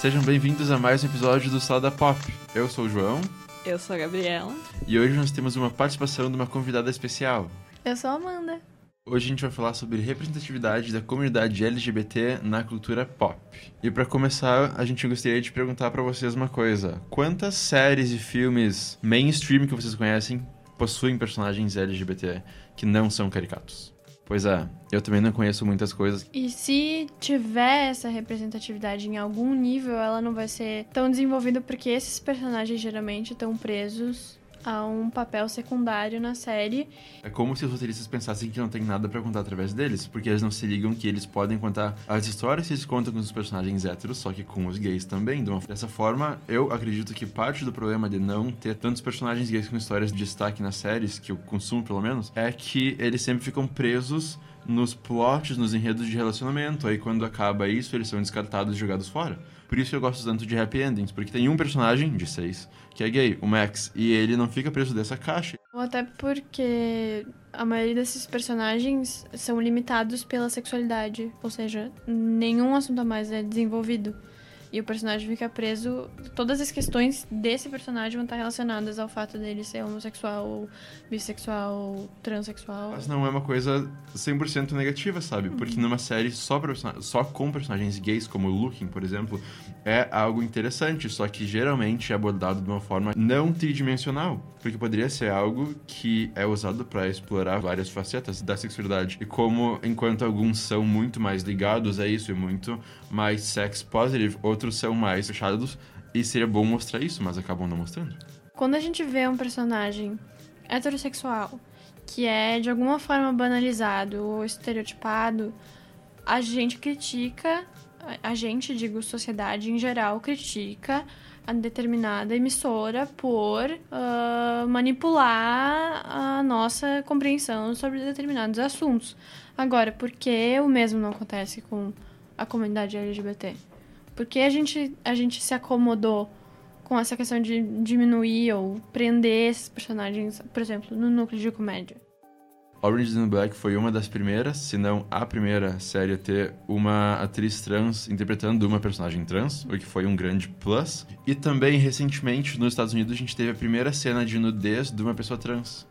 Sejam bem-vindos a mais um episódio do Salada Pop. Eu sou o João Eu sou a Gabriela. e hoje nós temos uma participação de uma convidada especial. Eu sou a Amanda. Hoje a gente vai falar sobre representatividade da comunidade LGBT na cultura pop. E para começar, a gente gostaria de perguntar para vocês uma coisa: quantas séries e filmes mainstream que vocês conhecem possuem personagens LGBT que não são caricatos? Pois é, eu também não conheço muitas coisas. E se tiver essa representatividade em algum nível, ela não vai ser tão desenvolvida porque esses personagens geralmente estão presos a um papel secundário na série. É como se os roteiristas pensassem que não tem nada pra contar através deles, porque eles não se ligam que eles podem contar as histórias que eles contam com os personagens héteros, só que com os gays também. Dessa forma, eu acredito que parte do problema de não ter tantos personagens gays com histórias de destaque nas séries, que eu consumo pelo menos, é que eles sempre ficam presos nos plots, nos enredos de relacionamento. Aí quando acaba isso, eles são descartados e jogados fora. Por isso eu gosto tanto de happy endings, porque tem um personagem de seis que é gay, o Max, e ele não fica preso dessa caixa. Até porque a maioria desses personagens são limitados pela sexualidade. Ou seja, nenhum assunto a mais é desenvolvido. E o personagem fica preso. Todas as questões desse personagem vão estar relacionadas ao fato dele ser homossexual, bissexual, transexual. Mas não é uma coisa 100% negativa, sabe? Porque numa série só, só com personagens gays, como o Looking, por exemplo, é algo interessante, só que geralmente é abordado de uma forma não tridimensional. Porque poderia ser algo que é usado pra explorar várias facetas da sexualidade. E como, enquanto alguns são muito mais ligados a isso e muito mais sex positive, outros são mais fechados. E seria bom mostrar isso, mas acabam não mostrando. Quando a gente vê um personagem heterossexual que é de alguma forma banalizado ou estereotipado, a gente critica, a- gente, digo, sociedade em geral, critica a determinada emissora por ah, manipular a nossa compreensão sobre determinados assuntos. Agora, por que o mesmo não acontece com a comunidade LGBT? Por que a gente, a gente se acomodou com essa questão de diminuir ou prender esses personagens, por exemplo, no núcleo de comédia. Orange is the Black foi uma das primeiras, se não a primeira série a ter uma atriz trans interpretando uma personagem trans, o que foi um grande plus. E também, recentemente, nos Estados Unidos, a gente teve a primeira cena de nudez de uma pessoa trans.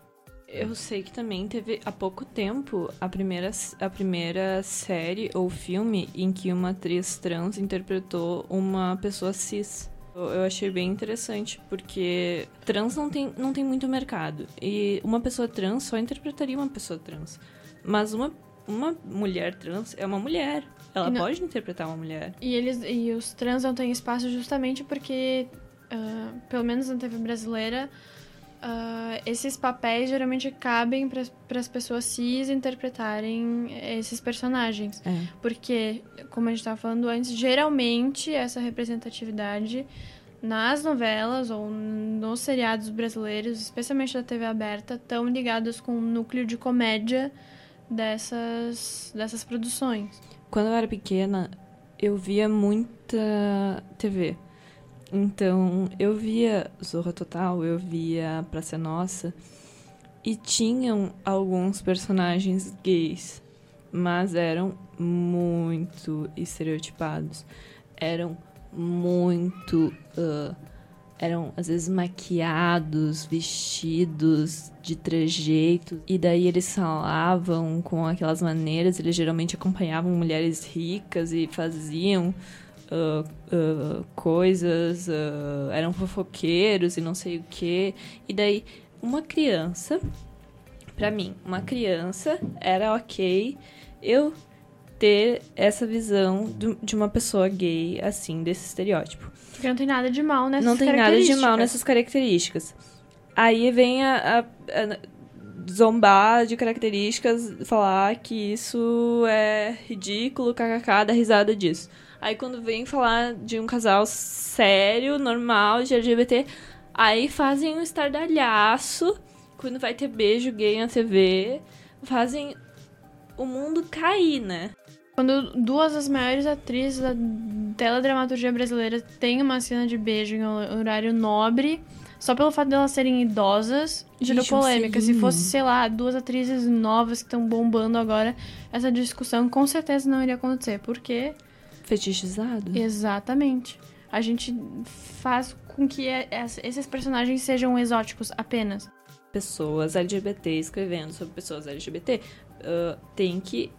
Eu sei que também teve há pouco tempo a primeira, a primeira série ou filme em que uma atriz trans interpretou uma pessoa cis. Eu achei bem interessante, porque trans não tem, não tem muito mercado. E uma pessoa trans só interpretaria uma pessoa trans. Mas uma, uma mulher trans é uma mulher. Ela não- pode interpretar uma mulher. E eles e os trans não têm espaço justamente porque, ah, pelo menos na TV brasileira, ah, esses papéis geralmente cabem para as pessoas cis interpretarem esses personagens. É. Porque, como a gente estava falando antes, geralmente essa representatividade nas novelas ou nos seriados brasileiros, especialmente da TV aberta, estão ligados com o núcleo de comédia dessas, dessas produções. Quando eu era pequena, eu via muita TV. Então, eu via Zorra Total, eu via Praça Nossa. E tinham alguns personagens gays, mas eram muito estereotipados. Eram muito. ah, eram às vezes maquiados, vestidos de trejeitos, e daí eles falavam com aquelas maneiras, eles geralmente acompanhavam mulheres ricas e faziam ah, coisas, ah, eram fofoqueiros e não sei o que. E daí, uma criança, pra mim, uma criança era ok eu ter essa visão do- de uma pessoa gay, assim, desse estereótipo Porque não tem nada de mal nessas não tem nada de mal nessas características. Aí vem a, a- a zombar de características, falar que isso é ridículo, kkk, dar risada disso. Aí quando vem falar de um casal sério, normal, de LGBT, aí fazem um estardalhaço, quando vai ter beijo gay na TV, fazem o mundo cair, né? Quando duas das maiores atrizes da teledramaturgia brasileira têm uma cena de beijo em horário nobre, só pelo fato delas serem idosas, gerou um polêmica. Se fosse, sei lá, duas atrizes novas que estão bombando agora, essa discussão com certeza não iria acontecer. Por quê? Fetichizado. Exatamente. A gente faz com que esses personagens sejam exóticos apenas. Pessoas LGBT escrevendo sobre pessoas LGBT. Uh, tem que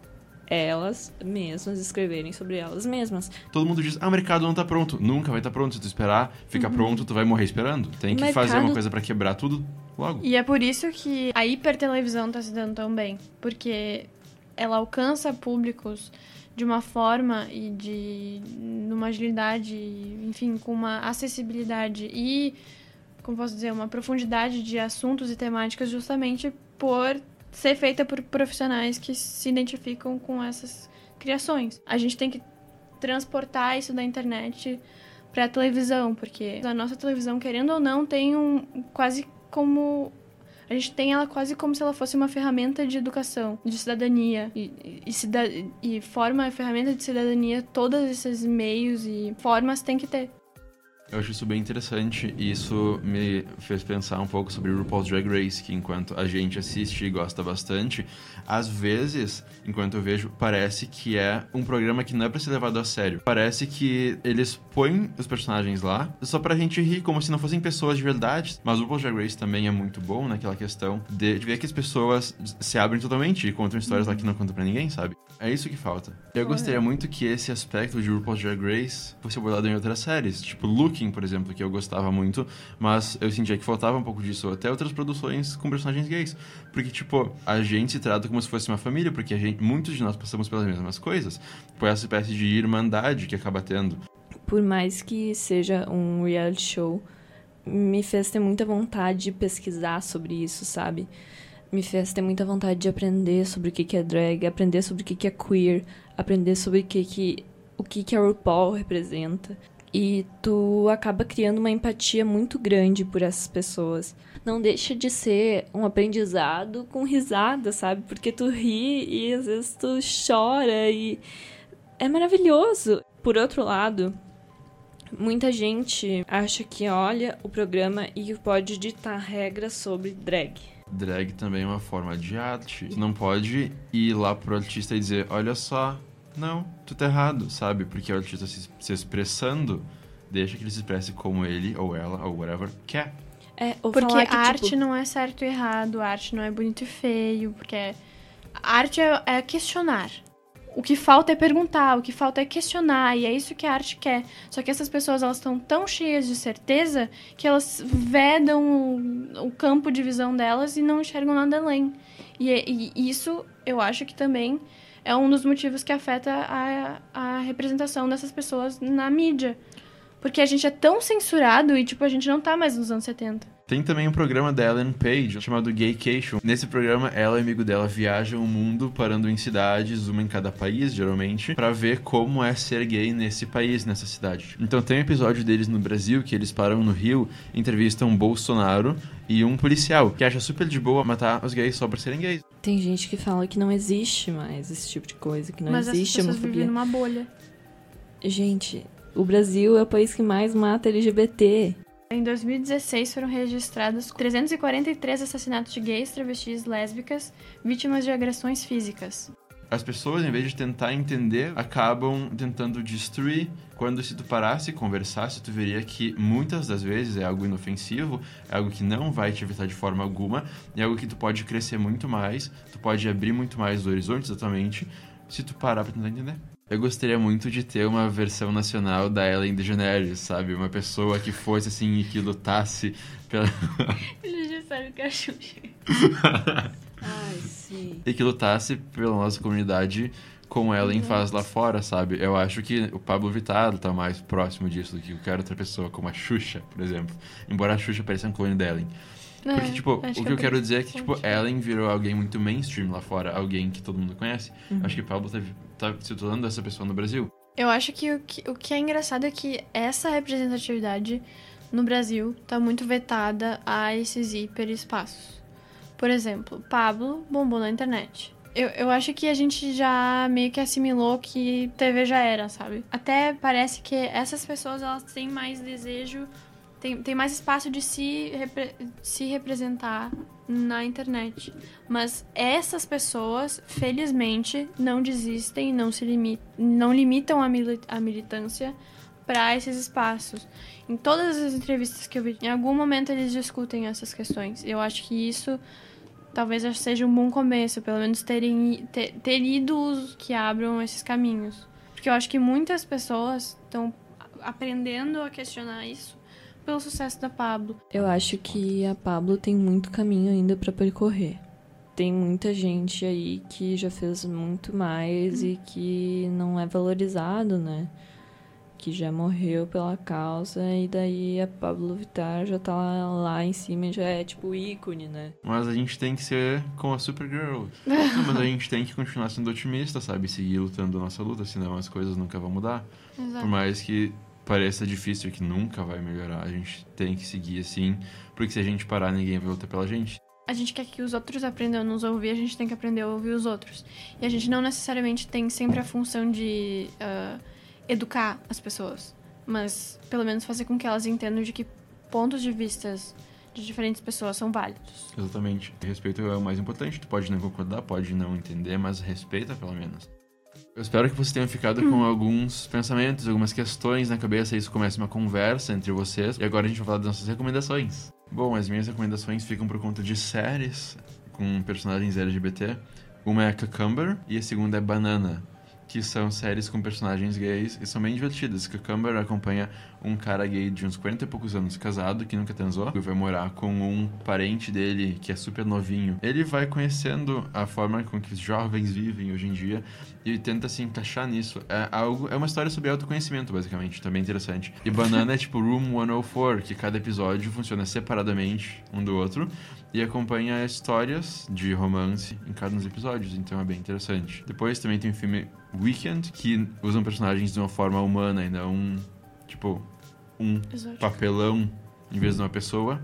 elas mesmas escreverem sobre elas mesmas. Todo mundo diz, ah, o mercado não tá pronto. Nunca vai estar tá pronto. Se tu esperar, fica uhum. pronto, tu vai morrer esperando. Tem que mercado... fazer uma coisa para quebrar tudo logo. E é por isso que a hipertelevisão tá se dando tão bem. Porque ela alcança públicos de uma forma e de numa agilidade, enfim, com uma acessibilidade e como posso dizer, uma profundidade de assuntos e temáticas justamente por ser feita por profissionais que se identificam com essas criações. A gente tem que transportar isso da internet para a televisão, porque a nossa televisão, querendo ou não, tem um quase como a gente tem ela quase como se ela fosse uma ferramenta de educação, de cidadania. E, e, e forma a ferramenta de cidadania, todos esses meios e formas tem que ter. Eu acho isso bem interessante e isso me fez pensar um pouco sobre RuPaul's Drag Race, que enquanto a gente assiste e gosta bastante, às vezes, enquanto eu vejo, parece que é um programa que não é pra ser levado a sério. Parece que eles põem os personagens lá só pra gente rir, como se não fossem pessoas de verdade. Mas o RuPaul's Drag Race também é muito bom naquela questão de, ver que as pessoas se abrem totalmente e contam histórias lá que não contam pra ninguém, sabe? É isso que falta. Eu gostaria muito que esse aspecto de RuPaul's Drag Race fosse abordado em outras séries, tipo Por exemplo, que eu gostava muito, mas eu sentia que faltava um pouco disso, até outras produções com personagens gays. Porque, tipo, a gente se trata como se fosse uma família, porque gente, muitos de nós passamos pelas mesmas coisas, por essa espécie de irmandade que acaba tendo. Por mais que seja um reality show, me fez ter muita vontade de pesquisar sobre isso, sabe? me fez ter muita vontade de aprender sobre o que é drag, aprender sobre o que é queer, aprender sobre o que, que, o que, que a RuPaul representa. E tu acaba criando uma empatia muito grande por essas pessoas. Não deixa de ser um aprendizado com risada, sabe? Porque tu ri e às vezes tu chora e é maravilhoso. Por outro lado, muita gente acha que olha o programa e pode ditar regras sobre drag drag também é uma forma de arte. Não pode ir lá pro artista e dizer, olha só, não, tu tá errado, sabe? Porque o artista se, se expressando, deixa que ele se expresse como ele ou ela ou whatever quer. É, porque que, a tipo... arte não é certo e errado, a arte não é bonito e feio, porque a arte é, é questionar. O que falta é perguntar, o que falta é questionar, e é isso que a arte quer. Só que essas pessoas elas estão tão cheias de certeza que elas vedam o, o campo de visão delas e não enxergam nada além. E, e, isso eu acho que também é um dos motivos que afeta a, a representação dessas pessoas na mídia. Porque a gente é tão censurado e, tipo, a gente não tá mais nos anos 70. Tem também um programa da Ellen Page chamado Gaycation. Nesse programa, ela e o amigo dela viajam o mundo parando em cidades, uma em cada país, geralmente, para ver como é ser gay nesse país, nessa cidade. Então tem um episódio deles no Brasil que eles param no Rio, entrevistam um Bolsonaro e um policial que acha super de boa matar os gays só por serem gays. Tem gente que fala que não existe mais esse tipo de coisa, que não Mas existe as pessoas vivem numa bolha. Gente, o Brasil é o país que mais mata LGBT. Em 2016 foram registrados 343 assassinatos de gays, travestis, lésbicas, vítimas de agressões físicas. As pessoas, em vez de tentar entender, acabam tentando destruir. Quando se tu parasse e conversasse, tu veria que muitas das vezes é algo inofensivo, é algo que não vai te afetar de forma alguma, é algo que tu pode crescer muito mais, tu pode abrir muito mais os horizontes da tua mente, se tu parar pra tentar entender. Eu gostaria muito de ter uma versão nacional da Ellen DeGeneres, sabe? Uma pessoa que fosse assim e que lutasse pela. Ele já sabe que é a Xuxa. Ai, sim. E que lutasse pela nossa comunidade como Ellen uhum. faz lá fora, sabe? Eu acho que o Pablo Vittar tá mais próximo disso do que qualquer outra pessoa, como a Xuxa, por exemplo. Embora a Xuxa pareça um clone da Ellen. É, Porque, tipo, o que, que eu quero dizer é que, tipo, Ellen virou alguém muito mainstream lá fora, alguém que todo mundo conhece. Uhum. Acho que Pablo tá tá se tornando essa pessoa no Brasil? Eu acho que o, que o que é engraçado é que essa representatividade no Brasil tá muito vetada a esses hiperespaços. Por exemplo, Pablo bombou na internet. Eu, eu acho que a gente já meio que assimilou que TV já era, sabe? Até parece que essas pessoas elas têm mais desejo tem, tem mais espaço de se, repre, se representar na internet. Mas essas pessoas, felizmente, não desistem, não se limitam, não limitam a, mili a militância para esses espaços. Em todas as entrevistas que eu vi, em algum momento eles discutem essas questões. Eu acho que isso talvez seja um bom começo, pelo menos terem ter, ter ido que abram esses caminhos. Porque eu acho que muitas pessoas estão aprendendo a questionar isso pelo sucesso da Pablo. Eu acho que a Pablo tem muito caminho ainda para percorrer. Tem muita gente aí que já fez muito mais hum. e que não é valorizado, né? que já morreu pela causa, e daí a Pablo Vittar já tá lá, em cima e já é tipo ícone, né? Mas a gente tem que ser com a Supergirl. Mas a gente tem que continuar sendo otimista, sabe? Seguir lutando a nossa luta, senão as coisas nunca vão mudar. Exato. Por mais que pareça difícil que nunca vai melhorar, a gente tem que seguir assim, porque se a gente parar, ninguém vai lutar pela gente a gente quer que os outros aprendam a nos ouvir, a gente tem que aprender a ouvir os outros. E a gente não necessariamente tem sempre a função de uh, educar as pessoas, mas pelo menos fazer com que elas entendam de que pontos de vistas de diferentes pessoas são válidos. Exatamente. Respeito é o mais importante. Tu pode não concordar, pode não entender, mas respeita pelo menos. Eu espero que você tenha ficado com alguns pensamentos, algumas questões na cabeça e isso comece uma conversa entre vocês. E agora a gente vai falar das nossas recomendações. Bom, as minhas recomendações ficam por conta de séries com personagens LGBT. Uma é Cucumber e a segunda é Banana que são séries com personagens gays e são bem divertidas. Cucumber acompanha um cara gay de uns 40 e poucos anos, casado, que nunca transou, e vai morar com um parente dele que é super novinho. Ele vai conhecendo a forma com que os jovens vivem hoje em dia e tenta se encaixar nisso. É algo, é uma história sobre autoconhecimento, basicamente, também interessante. E Banana é tipo Room 104, que cada episódio funciona separadamente um do outro e acompanha histórias de romance em cada um dos episódios, então é bem interessante. Depois também tem o filme Weekend, que usam personagens de uma forma humana e não, tipo, um Exótico. papelão em vez de uma pessoa.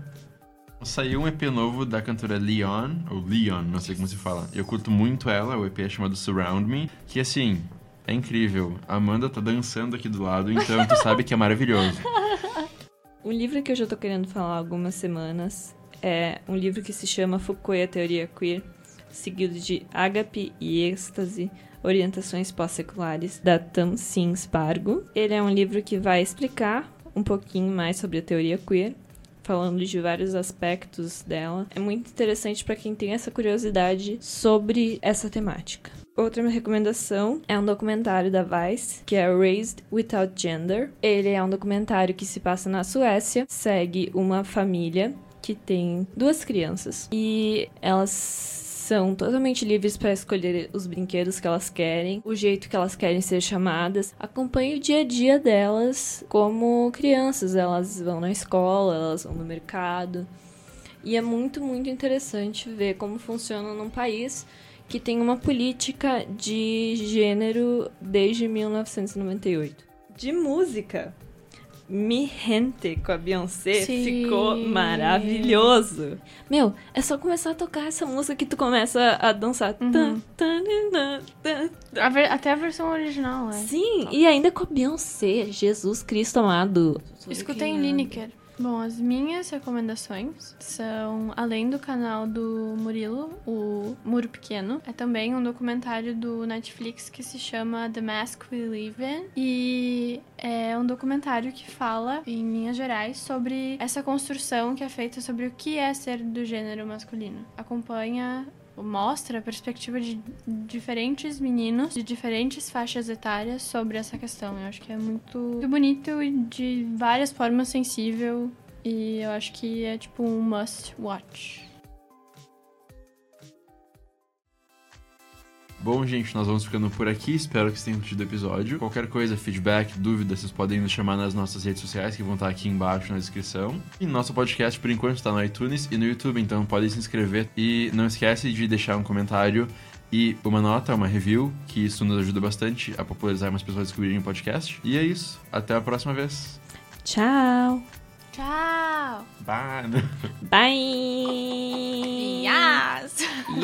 Saiu um EP novo da cantora Leon, ou Leon, não sei como se fala. Eu curto muito ela, o EP é chamado Surround Me, que assim, é incrível. A Amanda tá dançando aqui do lado, então tu sabe que é maravilhoso. Um livro que eu já tô querendo falar há algumas semanas é um livro que se chama Foucault e a Teoria Queer, seguido de Ágape e Êxtase, Orientações Pós-Seculares, da Tamsin Spargo. Ele é um livro que vai explicar um pouquinho mais sobre a teoria queer, falando de vários aspectos dela. É muito interessante para quem tem essa curiosidade sobre essa temática. Outra minha recomendação é um documentário da Vice, que é Raised Without Gender. Ele é um documentário que se passa na Suécia, segue uma família que tem duas crianças e elas são totalmente livres para escolher os brinquedos que elas querem, o jeito que elas querem ser chamadas. Acompanhe o dia a dia delas como crianças. Elas vão na escola, elas vão no mercado. E é muito, muito interessante ver como funciona num país que tem uma política de gênero desde 1998. De música, Mi Gente com a Beyoncé Sim. ficou maravilhoso. Meu, é só começar a tocar essa música que tu começa a dançar. Uhum. A ver, até a versão original, é. Sim, e ainda com a Beyoncé, Jesus Cristo amado. Escutei em Lineker. Bom, as minhas recomendações são, além do canal do Murilo, o Muro Pequeno, é também um documentário do Netflix que se chama The Mask We Live In. E é um documentário que fala, em linhas gerais, sobre essa construção que é feita sobre o que é ser do gênero masculino. Acompanha mostra a perspectiva de diferentes meninos de diferentes faixas etárias sobre essa questão. Eu acho que é muito, muito bonito e de várias formas sensível e eu acho que é tipo um must watch. Bom, gente, nós vamos ficando por aqui. Espero que vocês tenham curtido o episódio. Qualquer coisa, feedback, dúvida, vocês podem nos chamar nas nossas redes sociais, que vão estar aqui embaixo na descrição. E nosso podcast, por enquanto, está no iTunes e no YouTube, então podem se inscrever. E não esquece de deixar um comentário e uma nota, uma review, que isso nos ajuda bastante a popularizar mais pessoas a descobrirem o podcast. E é isso. Até a próxima vez. Tchau. Tchau. Bye. Bye. Yes.